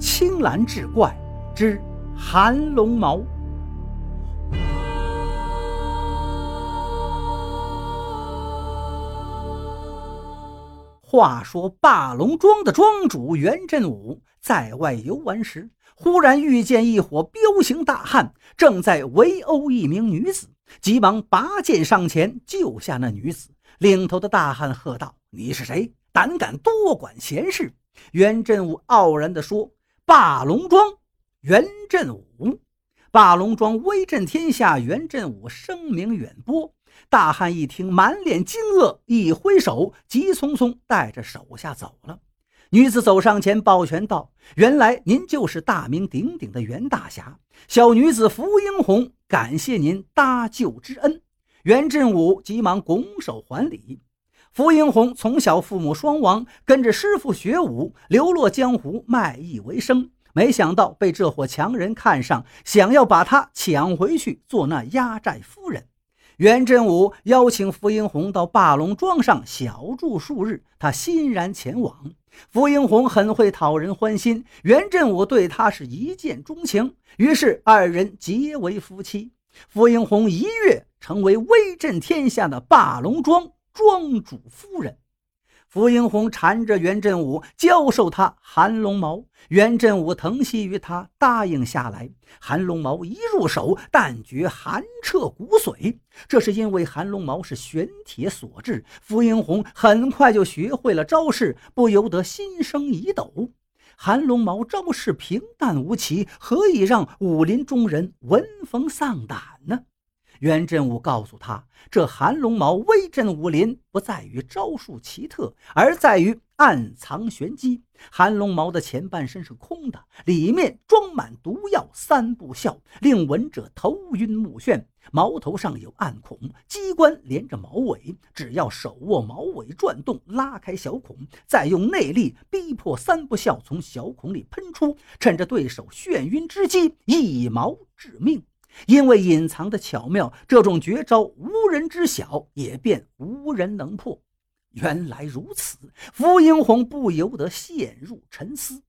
青蓝志怪之寒龙毛。话说霸龙庄的庄主袁振武在外游玩时，忽然遇见一伙彪形大汉正在围殴一名女子，急忙拔剑上前救下那女子。领头的大汉喝道：“你是谁？胆敢多管闲事！”袁振武傲然地说：“霸龙庄，袁振武。霸龙庄威震天下，袁振武声名远播。”大汉一听，满脸惊愕，一挥手，急匆匆带着手下走了。女子走上前，抱拳道：“原来您就是大名鼎鼎的袁大侠，小女子福英红，感谢您搭救之恩。”袁振武急忙拱手还礼。福英红从小父母双亡，跟着师傅学武，流落江湖，卖艺为生。没想到被这伙强人看上，想要把她抢回去做那压寨夫人。袁振武邀请福英红到霸龙庄上小住数日，他欣然前往。福英红很会讨人欢心，袁振武对她是一见钟情，于是二人结为夫妻。福英红一跃成为威震天下的霸龙庄庄主夫人。福英红缠着袁振武教授他寒龙毛，袁振武疼惜于他，答应下来。寒龙毛一入手，但觉寒彻骨髓。这是因为寒龙毛是玄铁所制。福英红很快就学会了招式，不由得心生疑窦。寒龙毛招式平淡无奇，何以让武林中人闻风丧胆呢？袁振武告诉他：“这寒龙毛威震武林，不在于招数奇特，而在于暗藏玄机。寒龙毛的前半身是空的，里面装满毒药，三不效，令闻者头晕目眩。矛头上有暗孔，机关连着毛尾，只要手握毛尾转动，拉开小孔，再用内力逼迫三不效从小孔里喷出，趁着对手眩晕之机，一矛致命。”因为隐藏的巧妙，这种绝招无人知晓，也便无人能破。原来如此，福英红不由得陷入沉思。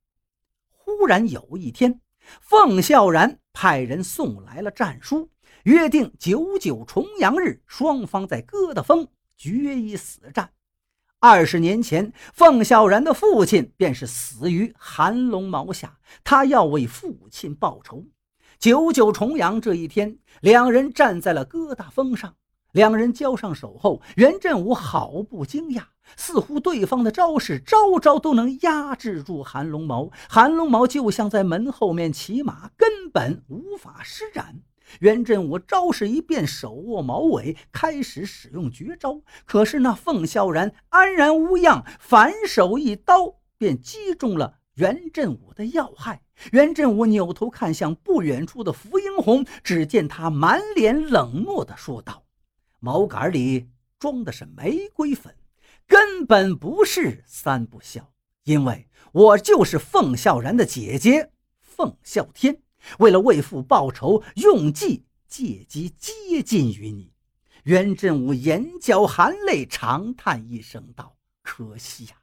忽然有一天，凤孝然派人送来了战书，约定九九重阳日，双方在疙瘩峰决一死战。二十年前，凤孝然的父亲便是死于寒龙毛下，他要为父亲报仇。九九重阳这一天，两人站在了疙瘩峰上。两人交上手后，袁振武毫不惊讶，似乎对方的招式招招都能压制住韩龙毛。韩龙毛就像在门后面骑马，根本无法施展。袁振武招式一变，手握毛尾，开始使用绝招。可是那凤萧然安然无恙，反手一刀便击中了袁振武的要害。袁振武扭头看向不远处的福英红，只见他满脸冷漠地说道：“毛杆里装的是玫瑰粉，根本不是三不孝。因为我就是凤孝然的姐姐凤孝天，为了为父报仇，用计借机接近于你。”袁振武眼角含泪，长叹一声道：“可惜呀，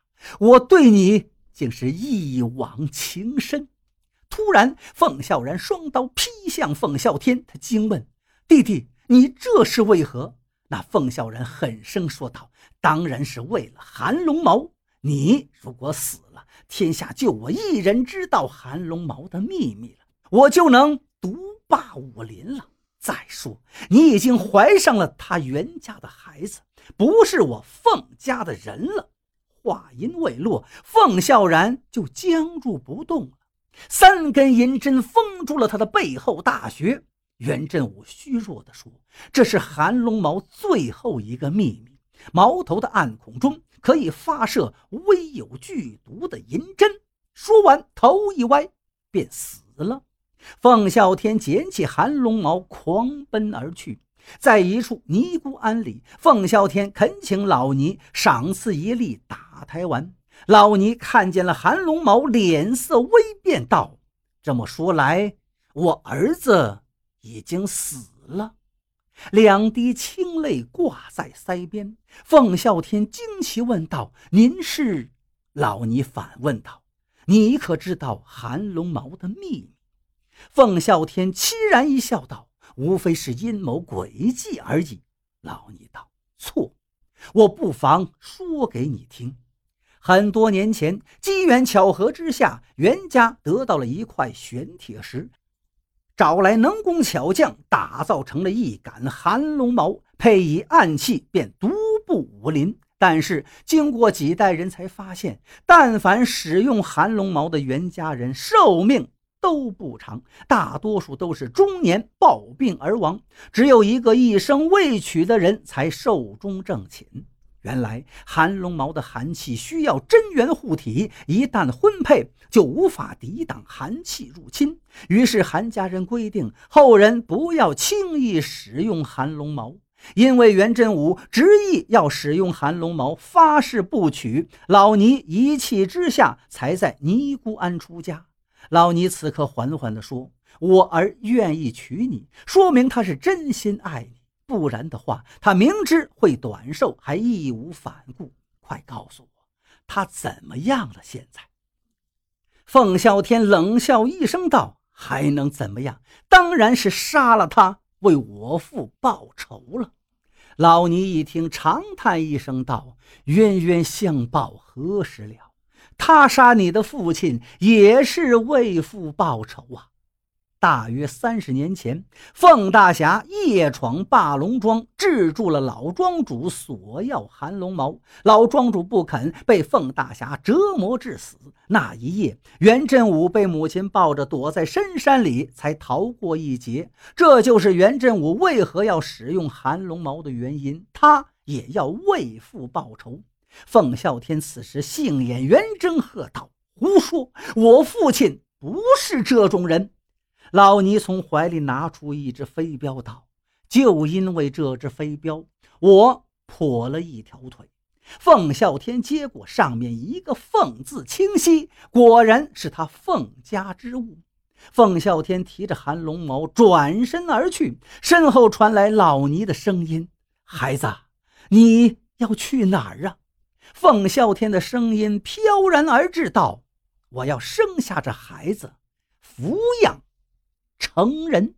我对你竟是一往情深。”突然，凤啸然双刀劈向凤啸天，他惊问：“弟弟，你这是为何？”那凤啸然狠声说道：“当然是为了寒龙毛。你如果死了，天下就我一人知道寒龙毛的秘密了，我就能独霸武林了。再说，你已经怀上了他袁家的孩子，不是我凤家的人了。”话音未落，凤啸然就僵住不动了。三根银针封住了他的背后大穴。袁振武虚弱地说：“这是寒龙毛最后一个秘密，毛头的暗孔中可以发射微有剧毒的银针。”说完，头一歪，便死了。凤啸天捡起寒龙毛，狂奔而去。在一处尼姑庵里，凤啸天恳请老尼赏赐一粒打胎丸。老尼看见了韩龙毛，脸色微变，道：“这么说来，我儿子已经死了。”两滴清泪挂在腮边。凤啸天惊奇问道：“您是？”老尼反问道：“你可知道韩龙毛的秘密？”凤啸天凄然一笑，道：“无非是阴谋诡计而已。”老尼道：“错，我不妨说给你听。很多年前，机缘巧合之下，袁家得到了一块玄铁石，找来能工巧匠，打造成了一杆寒龙矛，配以暗器，便独步武林。但是经过几代人才发现，但凡使用寒龙矛的袁家人，寿命。都不长，大多数都是中年暴病而亡，只有一个一生未娶的人才寿终正寝。原来寒龙毛的寒气需要真元护体，一旦婚配就无法抵挡寒气入侵。于是韩家人规定后人不要轻易使用寒龙毛，因为袁振武执意要使用寒龙毛，发誓不娶。老尼一气之下，才在尼姑庵出家。老尼此刻缓缓地说：“我儿愿意娶你，说明他是真心爱你。不然的话，他明知会短寿，还义无反顾。快告诉我，他怎么样了？现在？”凤啸天冷笑一声道：“还能怎么样？当然是杀了他，为我父报仇了。”老尼一听，长叹一声道：“冤冤相报何时了？”他杀你的父亲也是为父报仇啊！大约三十年前，凤大侠夜闯霸龙庄，制住了老庄主，索要寒龙毛。老庄主不肯，被凤大侠折磨致死。那一夜，袁振武被母亲抱着躲在深山里，才逃过一劫。这就是袁振武为何要使用寒龙毛的原因，他也要为父报仇。凤啸天此时杏眼圆睁，喝道：“胡说！我父亲不是这种人。”老尼从怀里拿出一只飞镖，道：“就因为这只飞镖，我破了一条腿。”凤啸天接过，上面一个“凤”字清晰，果然是他凤家之物。凤啸天提着寒龙矛转身而去，身后传来老尼的声音：“孩子，你要去哪儿啊？”凤啸天的声音飘然而至，道：“我要生下这孩子，抚养成人。”